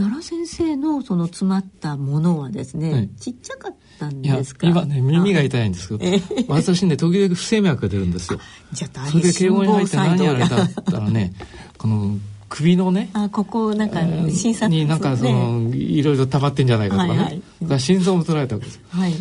奈良先生のその詰まったものはですね、はい、ちっちゃかったんですか？今ね耳が痛いんですけど、えー、私ね時々不整脈が出るんですよ。じゃあそれで敬語に入って何やられたったらね この首のねあここなんか診察、になんかその、いろいろ溜まってんじゃないかとかね、はいはい、心臓も取られたわけです、はい、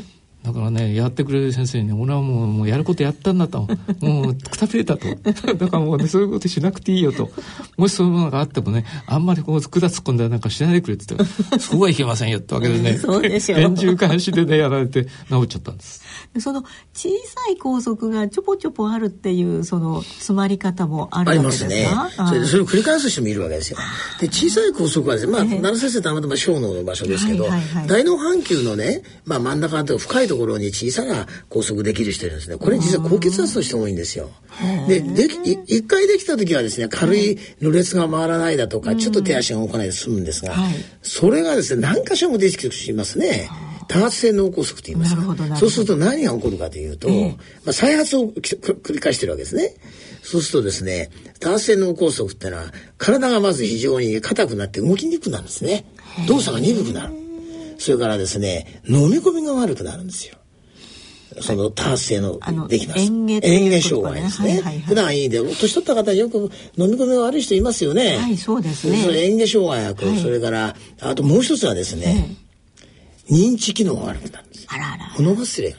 だからねやってくれる先生に、ね、俺はもうもうやることやったんだと。もうくたびれたと。だからもう、ね、そういうことしなくていいよと。もしそういうものがあってもねあんまりこう管突っ込んだりなんかしないでくれって言って そうはいけませんよってわけでねそうでしょ厳重監視でねやられて治っちゃったんです。その小さい拘束がちょぽちょぽあるっていうその詰まり方もあるわけですか？ありますね。それでそれを繰り返す人もいるわけですよ。で小さい拘束はですねまあ、奈良先生たまたま小脳の場所ですけど、大脳半球のね、まあ、真ん中と深いところに小さな拘束できる人いるんですね。これ実は高血圧の人多いんですよ。でで一回できた時はですね軽いろれつが回らないだとか、ちょっと手足が動かないで済むんですが、はい、それがですね何箇所もできてきますね。多発性脳梗塞と言いますかそうすると何が起こるかというと、えー、まあ、再発を繰り返してるわけですね。そうするとですね多発性脳梗塞ってのは体がまず非常に硬くなって動きにくくなるんですね。動作が鈍くなる。それからですね飲み込みが悪くなるんですよ。その多発性のできます。嚥下障害ですね。はいはいはい、普段いいで年取った方よく飲み込みが悪い人いますよね。はいそうですね。嚥下障害薬、はい、それからあともう一つはですね、認知機能が悪くなるんです。あらあら。物忘れが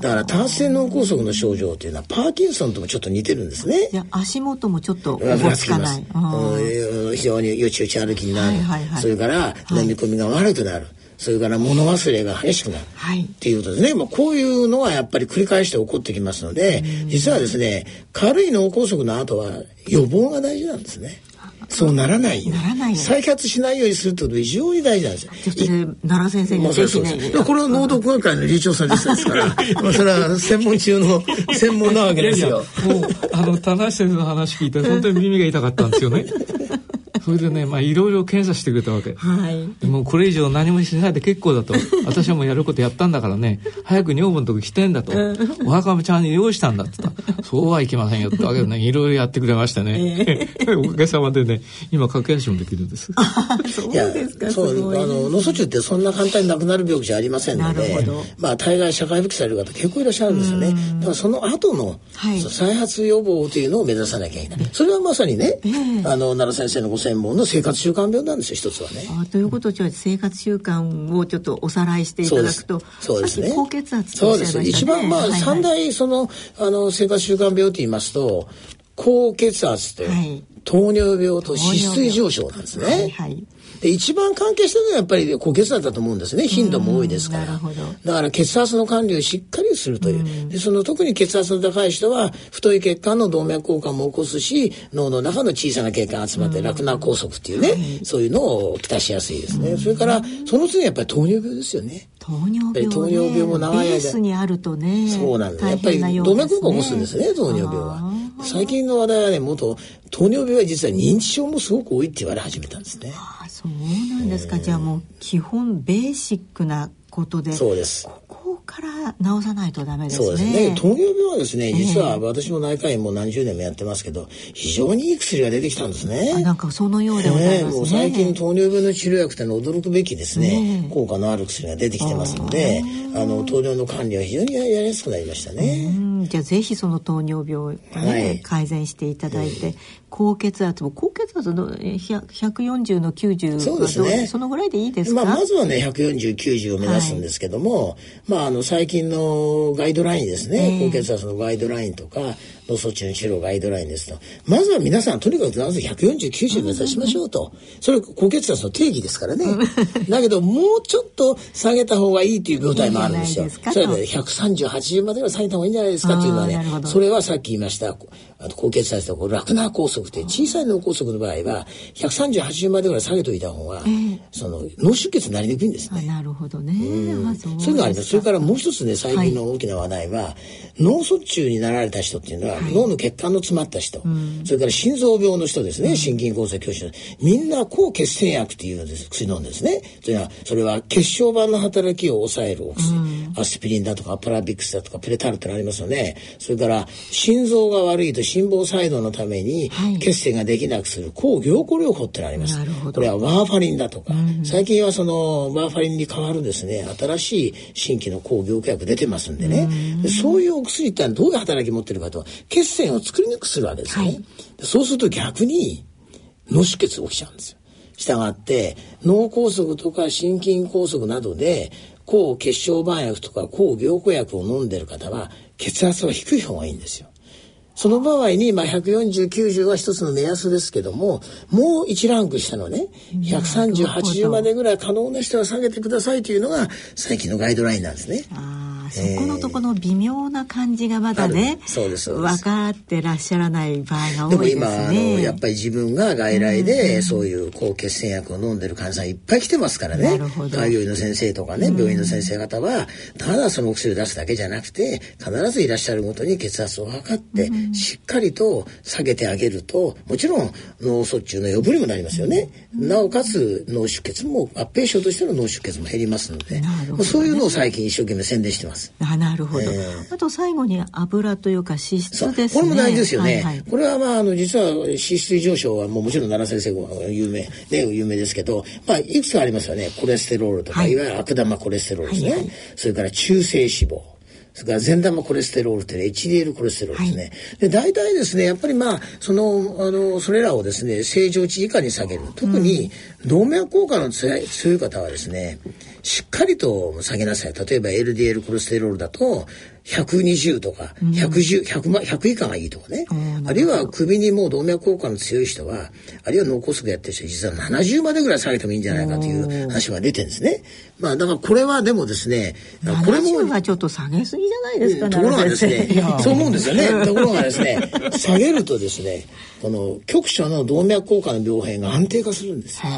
だから多発性脳梗塞の症状というのはパーキンソンともちょっと似てるんですね。いや足元もちょっと動かない。非常によちよち歩きになる。はいはいはい、それから飲み込みが悪くなる。それから物忘れが激しくなる、はい、っていうことですね、まあ、こういうのはやっぱり繰り返して起こってきますので実はですね軽い脳梗塞の後は予防が大事なんですね。そうならないならない再発しないようにするってことが非常に大事なんですよ。奈良先生にぜひね。これは脳毒学会の理事長さんですから、まあそれは専門中の 専門なわけですよ。いやいやもうあの田中先生の話聞いて本当に耳が痛かったんですよね。それでね、まあ、いろいろ検査してくれたわけ。はい。もうこれ以上何もしないで結構だと。私はもうやることやったんだからね、早く女房のとこ来てんだと。お墓もちゃんと用意したんだって言ったそうはいきませんよってわけでね、いろいろやってくれましてね。えー、おかげさまでね、今駆け足もできるんです。そうですか。そう、あの、脳卒中ってそんな簡単に亡くなる病気じゃありませんので、まあ、大概社会復帰される方結構いらっしゃるんですよね。だからその後の、はい、再発予防というのを目指さなきゃいけない。それはまさにね、えー、あの、奈良先生のご専門の生活習慣病なんですよ、一つはね。あということじゃ生活習慣をちょっとおさらいしていただくと、そうですね。高血圧そうです。一番まあ、三、大その、あの、生活習慣病と言いますと、高血圧と、はい、糖尿病と脂質異常症なんですね。はいはいで一番関係してるのはやっぱり高血圧だと思うんですね。頻度も多いですから。だから血圧の管理をしっかりするという。でその特に血圧の高い人は太い血管の動脈硬化も起こすし脳の中の小さな血管が集まって楽な梗塞っていうねそういうのをきたしやすいですね。それからその次やっぱり糖尿病ですよね。糖尿病、ね、糖尿病も長い間。ベースにあるとねそうなんです。やっぱり動脈硬化を起こすんですね糖尿病は。最近の話題はねもっと糖尿病は実は認知症もすごく多いって言われ始めたんですね。あそうなんですか、じゃあもう基本ベーシックなことでそうです。ここから治さないとダメですね。そうですね。糖尿病はですね実は私も内科医も何十年もやってますけど非常にいい薬が出てきたんですね。なんかそのようでございますね、ね最近糖尿病の治療薬ってのは驚くべきですね、効果のある薬が出てきてますのであの糖尿の管理は非常にやりやすくなりましたねじゃあぜひその糖尿病をね、はい、改善していただいて、高血圧も高血圧の140の90そうですね。そのぐらいでいいですか、まあ、まずはね14090を目指すんですけども、はい、まああの最近のガイドラインですね、高血圧のガイドラインとか脳卒中の治療ガイドラインですと。まずは皆さんとにかくまず14090目指しましょうと、それ高血圧の定義ですからね。だけどもうちょっと下げた方がいいという病態もあるんですよ。それで13080までは下げた方がいいんじゃないですかっていうのはねそれはさっき言いましたあと高血圧と楽な梗塞って小さい脳梗塞の場合は130、80までぐらい下げといた方が、えー、その脳出血になりにくいんですね。なるほどね。うん、そういうのがあります。それからもう一つね、最近の大きな話題は、はい、脳卒中になられた人っていうのは、はい、脳の血管の詰まった人、それから心臓病の人ですね、心筋梗塞拒否みんな抗血栓薬っていう薬飲んでですね。それは、それは血小板の働きを抑えるお薬。アスピリンだとかアプラビクスだとかプレタルってありますよね。それから心臓が悪いと心房細動のために血栓ができなくする抗凝固療法ってのあります。これはワーファリンだとか、うん、最近はそのワーファリンに代わるですね。新しい新規の抗凝固薬出てますんでね、うん、そういうお薬ってどういう働き持ってるかと血栓を作りにくくするわけですね、はい、そうすると逆に脳出血起きちゃうんですよ。したがって脳梗塞とか心筋梗塞などで抗血小板薬とか抗凝固薬を飲んでる方は血圧は低い方がいいんですよ。その場合に、まあ、140、90は一つの目安ですけども、もう1ランク下のね、130、80までぐらい可能な人は下げてくださいというのが最近のガイドラインなんですね。そこのとこの微妙な感じがまだね、そうです分かってらっしゃらない場合が多いですね。でも今あのやっぱり自分が外来でそういう抗血栓薬を飲んでる患者さんいっぱい来てますからね。開業医の先生とかね、病院の先生方はただそのお薬を出すだけじゃなくて必ずいらっしゃるごとに血圧を測ってしっかりと下げてあげるともちろん脳卒中の予防にもなりますよね。なおかつ脳出血も合併症としての脳出血も減りますので、そういうのを最近一生懸命宣伝してます。。あなるほど、えー、あと最後に油というか脂質ですね。これも大事ですよね。はいはい、これはまああの実は脂質異常症はもうもちろん奈良先生が有名ね有名ですけど、まあいくつかありますよね。コレステロールとか、はい、いわゆる悪玉コレステロールですね。はいはい、それから中性脂肪。それから善玉コレステロールって HDL コレステロールですね。はい、で、大体ですね、やっぱりまあ、その、あの、それらをですね、正常値以下に下げる。特に、動脈硬化の強い方はですね、しっかりと下げなさい。例えば LDL コレステロールだと、120とか、110、100, 100以下がいいとかね。あるいは首にもう動脈硬化の強い人は、あるいは脳梗塞やってる人実は70までぐらい下げてもいいんじゃないかという話が出てるんですね。まあだからこれはでもですね、これも。がちょっと下げすぎじゃないですか、ところがですね、そう思うんですよね。ところがですね、下げるとですね、この局所の動脈硬化の病変が安定化するんですよ。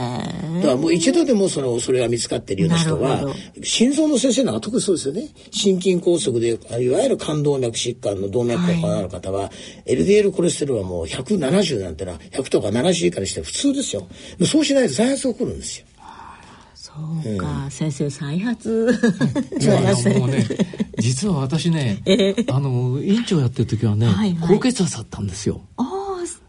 だからもう一度でもそのそれが見つかっているような人は心臓の先生なんか特にそうですよね心筋梗塞でいわゆる冠動脈疾患の動脈硬化のある方は、はい、LDL コレステロールはもう170なんてのは100とか70以下にして普通ですよそうしないと再発起こるんですよ。そうか、うん、先生再発 いやもうね実は私ね、えー、あの院長やってる時はね、はいはい、高血圧だったんですよ。あ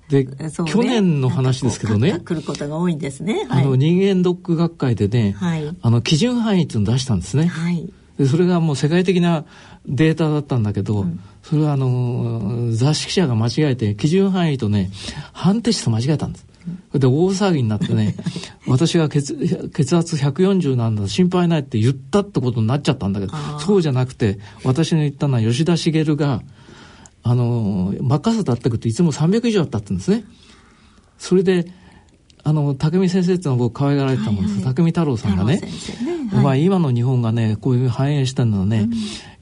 で、ね、去年の話ですけどね。来ることが多いんですね。はい、あの、人間ドック学会でね、はい、あの、基準範囲っていうのを出したんですね。はい。で、それがもう世界的なデータだったんだけど、うん、それはあの、雑誌記者が間違えて、基準範囲とね、判定値と間違えたんです。で大騒ぎになってね 私が血血圧140なんだ心配ないって言ったってことになっちゃったんだけどそうじゃなくて私の言ったのは吉田茂があの、真っ赤さだったくといつも300以上あったってんですね。それで、あの、竹見先生っていうのは僕可愛がられてたもんです。はいはい、竹見太郎さんがね、ね。はい、お前今の日本がね、こういう繁栄したのはね、うん、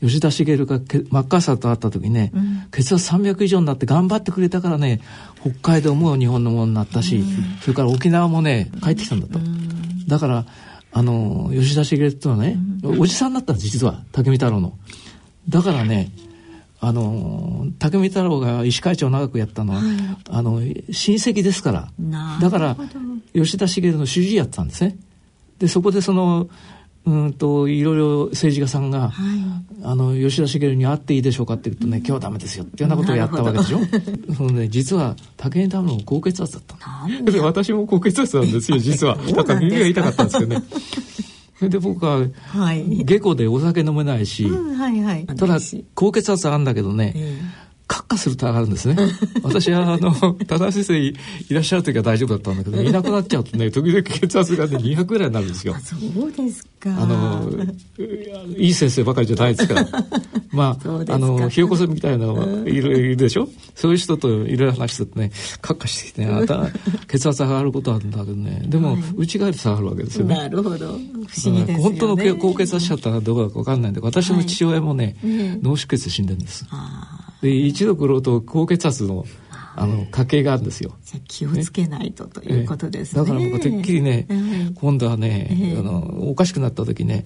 吉田茂が真っ赤さと会った時にね、うん、血圧300以上になって頑張ってくれたからね、北海道も日本のものになったし、うん、それから沖縄もね、帰ってきたんだと。だから、あの、吉田茂っていうのはね、おじさんだったんです、実は、竹見太郎の。だからね、あの武見太郎が医師会長を長くやったのは、はい、あの親戚ですから。だから吉田茂の主治医やってたんですね。でそこでそのうんといろいろ政治家さんが、はい、あの吉田茂に会っていいでしょうかって言うとね、今日はダメですよっていうようなことをやったわけでしょ？そのね実は武見太郎高血圧だったの。私も高血圧なんですよ 実は。だか？ら耳が痛かったんですけどね。そ れで僕は、はい、下戸でお酒飲めないし、うんはいはい、ただ高血圧あるんだけどね、えーカッカすると上がるんですね。私は、あの、多田先生いらっしゃる時は大丈夫だったんだけど、いなくなっちゃうとね、時々血圧がね、200ぐらいになるんですよ。そうですか。あの、いい先生ばかりじゃないですから。まあ、あの、ひよこさんみたいなのはいるいるでしょ？そういう人といろいろ話するとね、カッカしてきてね、血圧上がることあるんだけどね、でも、内側で下がるわけですよね。なるほど。不思議ですよね。本当の高血圧者だったらどうかわかんないんで、私の父親もね、脳出血で死んでるんです。で一度来ると高血圧のあの家系があるんですよ。じゃ気をつけないと、ね、ということですね。だから僕てっきりね、今度はね、あのおかしくなった時ね、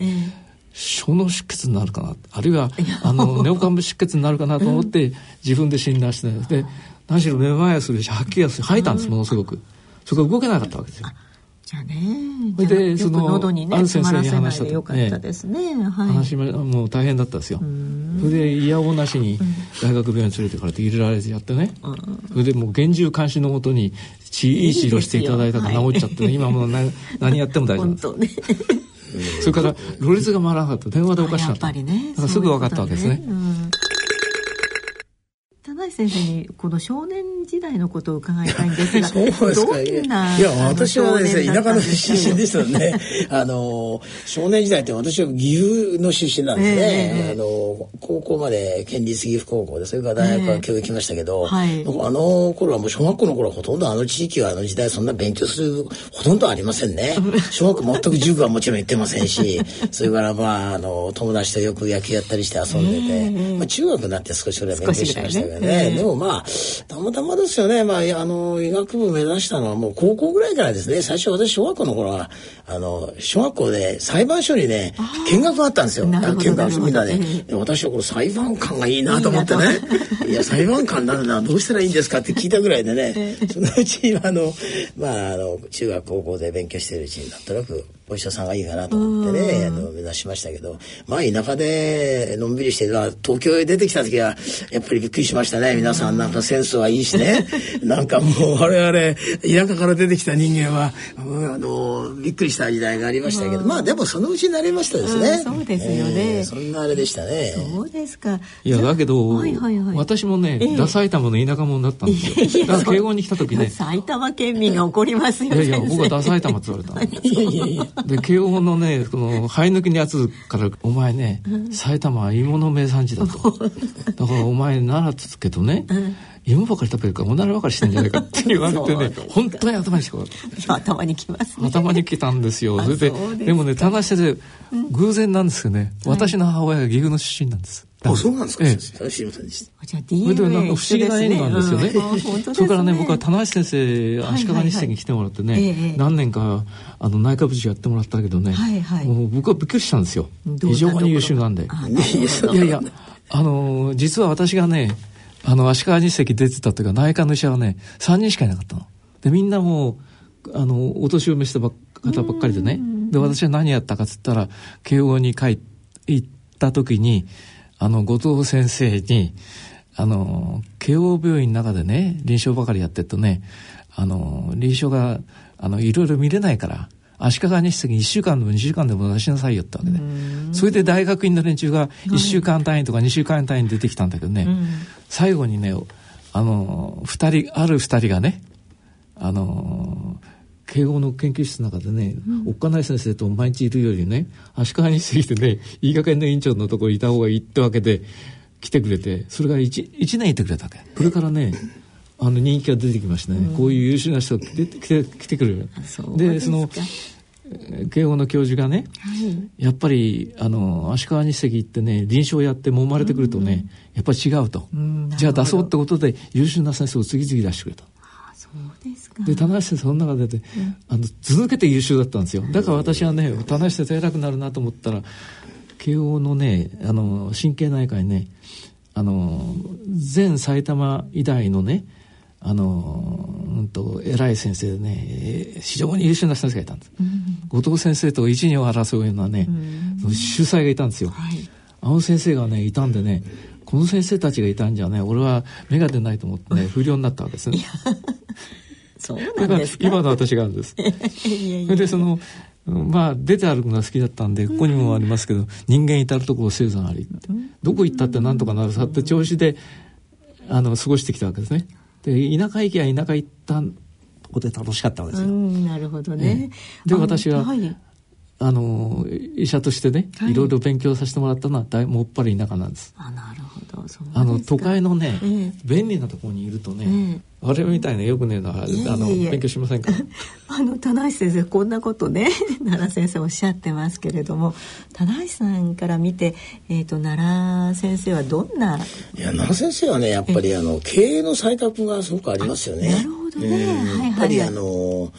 小脳出血になるかなあるいはあのネオ幹部出血になるかなと思って自分で診断してで何しろめまいするし吐きやすい吐いたんですものすごく。そこが動けなかったわけですよ。じゃあね。それでその喉にね、ある先生に話したよかったですね。ねはい、話もう大変だったんですよ。それで嫌おなしに大学病院連れてからって入れられてやってね。それでもう厳重監視のもとにいい治療していただいたから治っちゃってね、今もう何何やっても大丈夫。本当ね。それからろれつが回らなかった電話でおかしかった。やっぱりね。だからすぐ分かったわけですね。先生にこの少年時代のことを伺いたいんですがそうですか。いや私はですね田舎の出身でしたので、ね、あの少年時代って私は岐阜の出身なんですね、えー、あの高校まで県立岐阜高校でそれから大学は教育きましたけど、えーはい、あの頃はもう小学校の頃はほとんどあの地域はあの時代そんな勉強するほとんどありませんね。小学校全く塾はもちろん行ってませんし それからまああの友達とよく野球やったりして遊んでて、えー、まあ、中学になって少しそれは勉強しましたけどね。ね、でもまあたまたまですよねまああの医学部目指したのはもう高校ぐらいからですね。最初私小学校の頃はあの小学校で裁判所にね見学があったんですよ。見学みんなで、ね、私はこれ裁判官がいいなと思ってね。いや裁判官になるのはどうしたらいいんですかって聞いたぐらいでね。そのうちあのまああの中学高校で勉強してるうちになんとなくお医者さんがいいかなと思ってね、あの、目指しましたけど、まあ田舎でのんびりしてる東京へ出てきた時は、やっぱりびっくりしましたね。皆さんなんかセンスはいいしね。なんかもう我々、田舎から出てきた人間は、あの、びっくりした時代がありましたけど、まあでもそのうちになりましたですね。そうですよね、えー、そんなあれでしたね。そうですか。いや、だけど、はいはいはい、私もね、えー、ダ埼玉の田舎者だったんですよ。だから慶応に来た時ね。埼玉県民が怒りますよ、いやいや、僕はダ埼玉って言われた いやいやいや。で、慶応のねこの生え抜きのやつから「お前ね埼玉は芋の名産地だ」と「だからお前奈良つけどね、芋ばかり食べるからおならばかりしてんじゃないかって言われてね本当に頭にしか頭にきます、ね、頭にきたんですよ。それででもね田無先生偶然なんですけどね、私の母親が岐阜の出身なんですあ、そうなんですか？ええ、知りませんでした。じゃあ DNA でなんか不思議な縁なんですよね。それからね、僕は棚橋先生、足利日生に来てもらってね、何年かあの内科部長やってもらったけどね、もう僕はびっくりしたんですよ。非常に優秀なんで。いやいや、あの実は私がね、あの足利日生出てたというか内科の医者はね、3人しかいなかったの。でみんなもうあのお年を召した方ばっかりでね。で私は何やったかっつったら慶応に帰行った時に。あの、後藤先生に、あの、慶応病院の中でね、臨床ばかりやってるとね、あの、臨床が、あの、いろいろ見れないから、足利日赤1週間でも2週間でも出しなさいよってわけで。それで大学院の連中が1週間単位とか2週間単位に出てきたんだけどね、最後にね、あの、二人、ある二人がね、あの、慶応の研究室の中でね、うん、おっかない先生と毎日いるよりね足利に過ぎてねいい加減の院長のところにいた方がいいってわけで来てくれてそれが 1, 1年いてくれたわけ。それからねあの人気が出てきましたね、うん、こういう優秀な人が来て来て来てくれる。でその慶応の教授がね、はい、やっぱりあの足利日赤行ってね臨床やって揉まれてくるとね、うん、やっぱり違うと、うん、じゃあ出そうってことで優秀な先生を次々出してくれた。で田中先生その中で、うん、あの続けて優秀だったんですよ。だから私はね田中先生偉くなるなと思ったら慶応のねあの神経内科にねあの全埼玉医大のねあのうんと偉い先生でね非常に優秀な先生がいたんです、うん、後藤先生と一二を争うようなね、うん、主催がいたんですよ、はい、あの先生がねいたんでねこの先生たちがいたんじゃね俺は目が出ないと思ってね不良になったわけです。ねそうなんです。か今の私があるんです。いやでそのまあ出て歩くのが好きだったんでここにもありますけど、うん、人間至る所生産ありうん、どこ行ったってなんとかなるさって調子であの過ごしてきたわけですね。で田舎行きは田舎行ったここで楽しかったわけですよ、なるほどね、で私は、はいあの医者としてね、はい、いろいろ勉強させてもらったのは大もっぱり田舎なんです。あなるほど。あの都会のね、えー、便利なところにいるとね、えー、我々みたいなよくねえのはあの勉強しませんか あの田中先生こんなことね 奈良先生おっしゃってますけれども田中さんから見て、えーと、奈良先生はどんな？いや奈良先生はねやっぱりあの経営の才覚がすごくありますよね。なるほどどね、やっぱりあの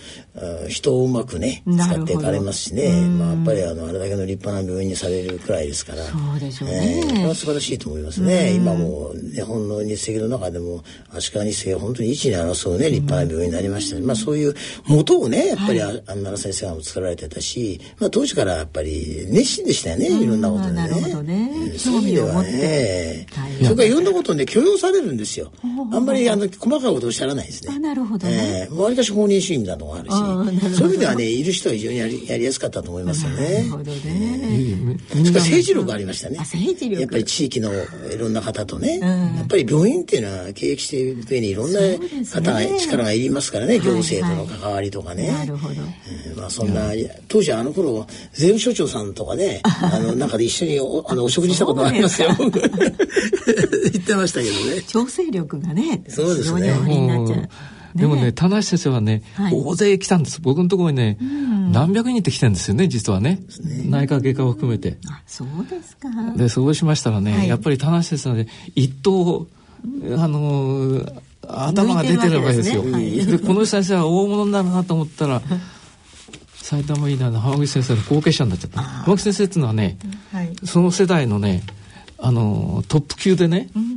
人をうまくね使っていかれますしね、まあ、やっぱりあのあれだけの立派な病院にされるくらいですから。そうでしょうね、えー、素晴らしいと思いますね、今も日本の日赤の中でも足利日赤は本当に一に争うね立派な病院になりました、ね、まあそういう元をねやっぱり、はい、安奈先生が作られてたし、まあ、当時からやっぱり熱心でしたよね、いろんなことでね。なるほどね。そういう意味ではね。それからいろんなことね許容されるんですよ。あんまりあの細かいことおっしゃらないですね。なるほどね。わりかし放任主義なのがあるし、そういう意味ではねいる人は非常にやりやりやすかったと思いますよね。なるほどね。それから政治力ありましたね。政治力。やっぱり地域のいろんな方とね、やっぱり病院っていうのは経営していく上にいろんな方が力がいりますからね、行政との関わりとかね。なるほど。まあそんな当時あの頃税務署長さんとかね、あの中で一緒におあのお食事したことありますよ。言ってましたけどね。調整力がね、そうですね。でもね、田無先生はね、大勢来たんです。僕のところにね、何百人って来てるんですよね、実はね。内科外科を含めて。あ、そうですか。で、そうしましたらね、やっぱり田無先生はね、一等、あの頭が出てるわけですよ。でこの先生は大物になるなと思ったら、埼玉医大の浜口先生の後継者になっちゃった。浜口先生っていうのはね、はい、その世代のねあのトップ級でね、うんうん、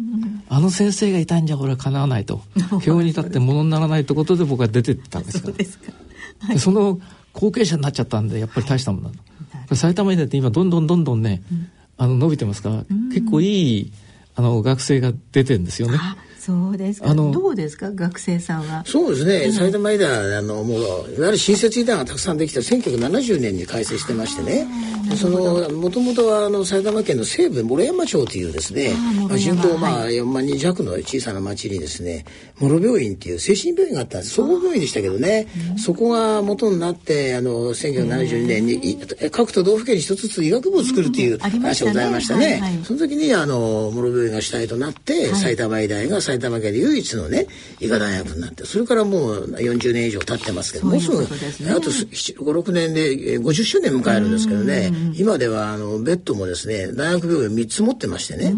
あの先生がいたんじゃ俺はかなわないと。表に立ってものにならないってことで僕は出てったんですからそはい、その後継者になっちゃったんでやっぱり大したものだ。と、埼玉医大って今どんどんどんどんね、うん、あの伸びてますから、うん、結構いいあの学生が出てるんですよね。そうですか？あのどうですか？学生さんは。そうですね。埼玉医大あのもういわゆる新設医大がたくさんできた1970年に開設してましてね。そのもともとはあの埼玉県の西部諸山町というですね、まあ、人口まあ4万人弱の小さな町にですね、諸病院っていう精神病院があったんです。総合病院でしたけどね、そこが元になってあの1972年に各都道府県に一つずつ医学部を作るという話がございましたね。その時にあの諸病院が主体となって、埼玉医大が埼玉県で唯一のね医科大学になってそれからもう40年以上経ってますけどもうすぐ、あと56年で50周年迎えるんですけどね、今ではあのベッドもですね大学病院3つ持ってましてね、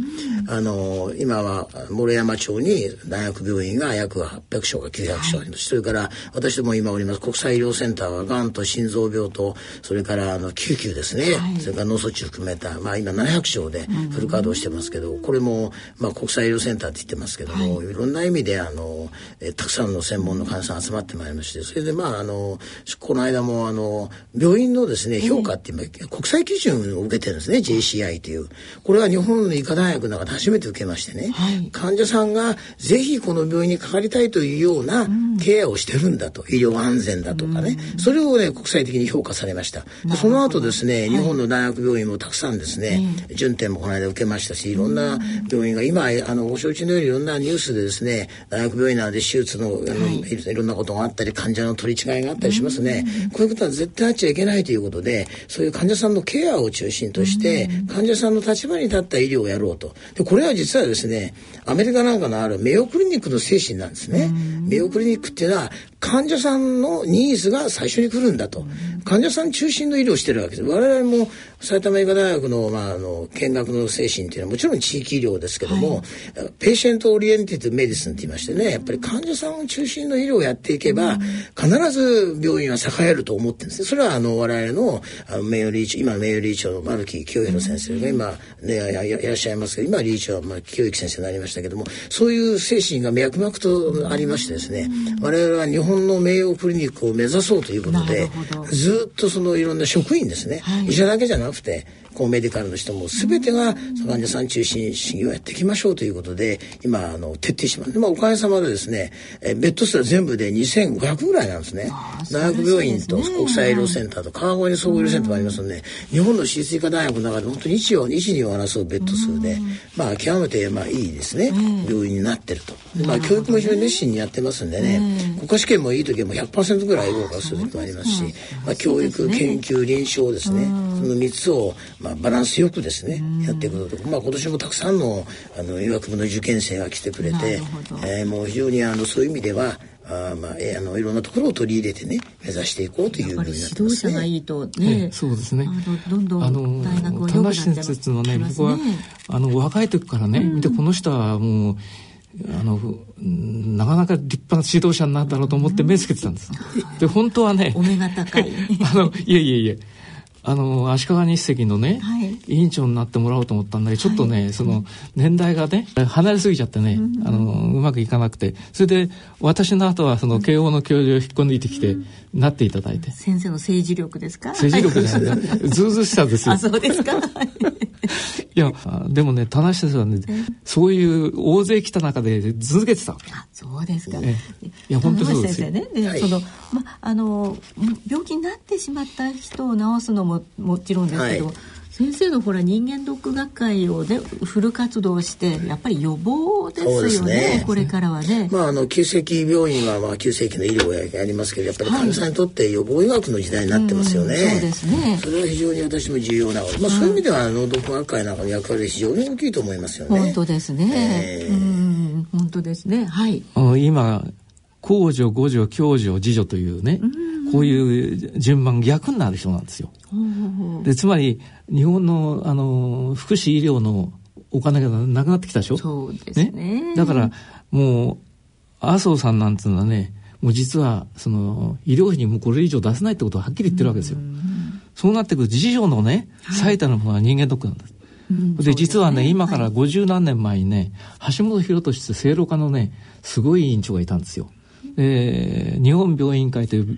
あの今は諸山町に大学病院が約800床か900床あります、それから私ども今おります国際医療センターはがんと心臓病とそれからあの救急ですね、それから脳卒中含めた、まあ、今700床でフル稼働してますけど、これも、まあ、国際医療センターって言ってますけども、い、ろんな意味であの、えたくさんの専門の患者さん集まってまいりましてそれでまああのこの間もあの病院のですね評価って今、国際基準を受けてるんですね JCI というこれは日本の医科大学の中で初めて受けましてね、はい、患者さんがぜひこの病院にかかりたいというようなケアをしてるんだと、医療安全だとかね、それをね国際的に評価されました。その後ですね、日本の大学病院もたくさんですね、順天もこの間受けましたしいろんな病院が今あのご承知のようにいろんなニュースでですね大学病院なので手術のあの、はい、いろんなことがあったり患者の取り違いがあったりしますね、こういうことは絶対あっちゃいけないということでそういう患者さんのケアを中心として、患者さんの立場に立った医療をやろうと。でこれは実はですねアメリカなんかのあるメイヨクリニックの精神なんですね。メイヨクリニックっていうのは患者さんのニーズが最初に来るんだと。患者さん中心の医療をしてるわけです。我々も埼玉医科大学の,、まあ、あの建学の精神っていうのはもちろん地域医療ですけども、はい、 patient oriented medicine って言いましてねやっぱり患者さんを中心の医療をやっていけば、必ず病院は栄えると思ってるんですね。それはあの我々のあの名誉理事今名誉理事長の丸木清浩先生が今、ね、いらっしゃいますけど今理事長は、まあ、清之先生になりましたけどもそういう精神が脈々とありましてですね、我々は日本の名誉クリニックを目指そうということでずっとそのいろんな職員ですね、はい、医者だけじゃなくてこうメディカルの人も全てが患者さん中心主義をやっていきましょうということで今あの徹底します、まあ、おかげさまでですねえベッド数は全部で2500ぐらいなんですね。大学病院と国際医療センターと川越総合医療センターもありますので日本の私立医科大学の中で本当に一を一二を争うベッド数で。まあ極めてまあいいですね。病院になってると。まあ教育も非常に熱心にやってますんでね。国家試験もいい時はもう100%ぐらい合格する時もありますし、まあ、教育研究臨床ですね。その3つを、まあまあ、バランスよくですね、やっていくこと。まあ、今年もたくさんのあの医学部の受験生が来てくれて、えー、もう非常にあのそういう意味ではあまあ、えー、あのいろんなところを取り入れてね目指していこうというふうになってます、ね、指導者がいいとね、そうですね。どんどん大学を良くなってます。のね僕はあの若い時からね、見てこの人はもうあのなかなか立派な指導者になるだろうと思って目つけてたんです。で本当はねお目が高い。あのいえいえいえあの足利日赤のね、はい、委員長になってもらおうと思ったんだけどちょっとね、はい、その年代がね離れすぎちゃってね、うん、あのうまくいかなくて。それで私の後はその慶応の教授を引っこ抜いてきて、うん、なっていただいて。先生の政治力ですか？政治力ですねずうずしさですよ。あそうですか。いやでもね田中先生はねそういう大勢来た中で続けてた。あそうですか、いや本当そうですよ。先生ね、はい、そのまあの病気になってしまった人を治すのももちろんですけど、はい先生のほら人間ドック学会をねフル活動してやっぱり予防ですよね、ね、これからはね。まああの急性期病院はまあ急性期の医療がありますけどやっぱり患者さんにとって予防医学の時代になってますよね。はい、そうですね。それは非常に私も重要な、まあそういう意味ではあのドック学会なんかの役割非常に大きいと思いますよね。本当ですね。えー、うん本当ですね。はい。今公助五助共助次女というね、こういう順番逆になる人なんですよ。でつまり日本のあの福祉医療のお金がなくなってきたでしょ？そうですね、ね、だからもう麻生さんなんていうのはねもう実はその医療費にもこれ以上出せないってことをはっきり言ってるわけですよ。そうなってくる次女のね最たるものは人間ドックなんです。で、実はね、今から50何年前にね、橋本博俊正論家のね、すごい委員長がいたんですよ。で、日本病院会という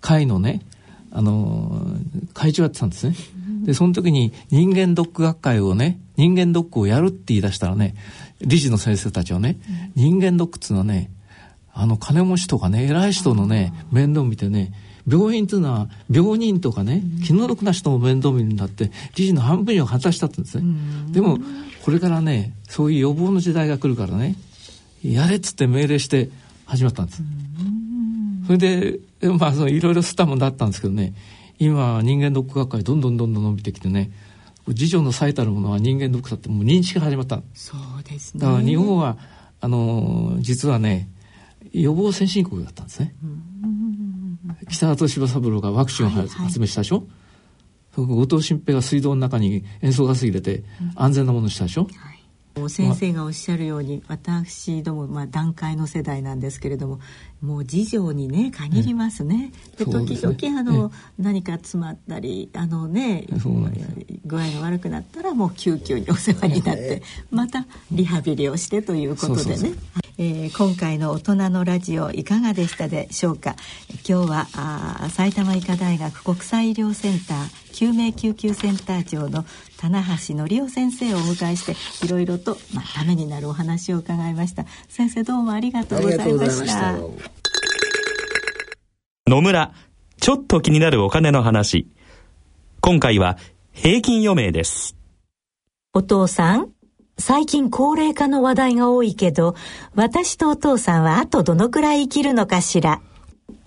会のね、あの、会長やってたんですね。で、その時に人間ドック学会をね、人間ドックをやるって言い出したらね、理事の先生たちはね、人間ドックっていうのはね、あの金持ちとかね、偉い人のね、面倒見てね、病院っていうのは病人とかね、気の毒な人も面倒見るんだって、理事の半分以上果たしたってんですね。でも、これからね、そういう予防の時代が来るからね、やれっつって命令して始まったんです。それで、まあ、そのいろいろスタもだったんですけどね、今、人間ドック学会どんどんどんどん伸びてきてね、次女の最たるものは人間ドックだってもう認知が始まったそうですね。だから日本は、あの、実はね、予防先進国だったんですね。北里柴三郎がワクチンを発明したでしょ、はいはい、後藤新平が水道の中に塩素ガス入れて安全なものにしたでしょ、はい。先生がおっしゃるように私ども、まあ、段階の世代なんですけれどももう事情にね限りますね。で時々あの、何か詰まったりあのね具合が悪くなったらもう救急にお世話になってまたリハビリをしてということでね。え今回の大人のラジオいかがでしたでしょうか？今日はあ埼玉医科大学国際医療センター救命救急センター長の棚橋則夫先生をお迎えしていろいろと、まあ、ためになるお話を伺いました。先生どうもありがとうございました野村ちょっと気になるお金の話今回は平均余命ですお父さん最近高齢化の話題が多いけど、私とお父さんはあとどのくらい生きるのかしら。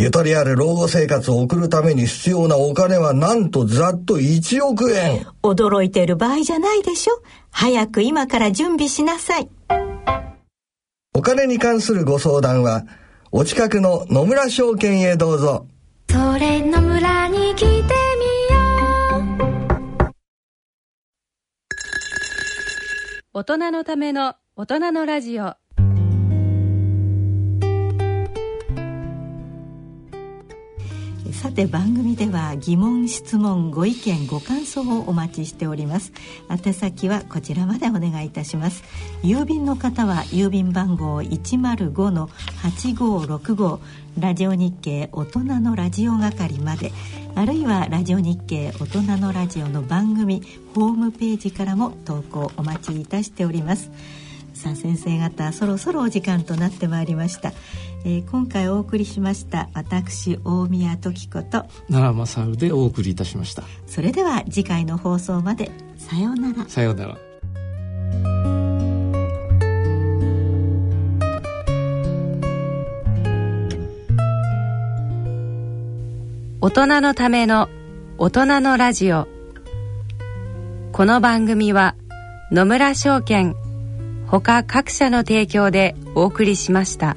ゆとりある老後生活を送るために必要なお金はなんとざっと1億円。驚いてる場合じゃないでしょ。早く今から準備しなさい。お金に関するご相談は、お近くの野村証券へどうぞ。それ野村に来てみよう。大人のための大人のラジオさて番組では疑問質問ご意見ご感想をお待ちしております。宛先はこちらまでお願いいたします。郵便の方は郵便番号105-8565ラジオ日経大人のラジオ係まで。あるいはラジオ日経大人のラジオの番組ホームページからも投稿お待ちいたしております。さあ先生方そろそろお時間となってまいりました、えー、今回お送りしました私大宮時子と奈良正でお送りいたしました。それでは次回の放送までさようなら。さようなら。大人のための大人のラジオ。この番組は野村証券他各社の提供でお送りしました。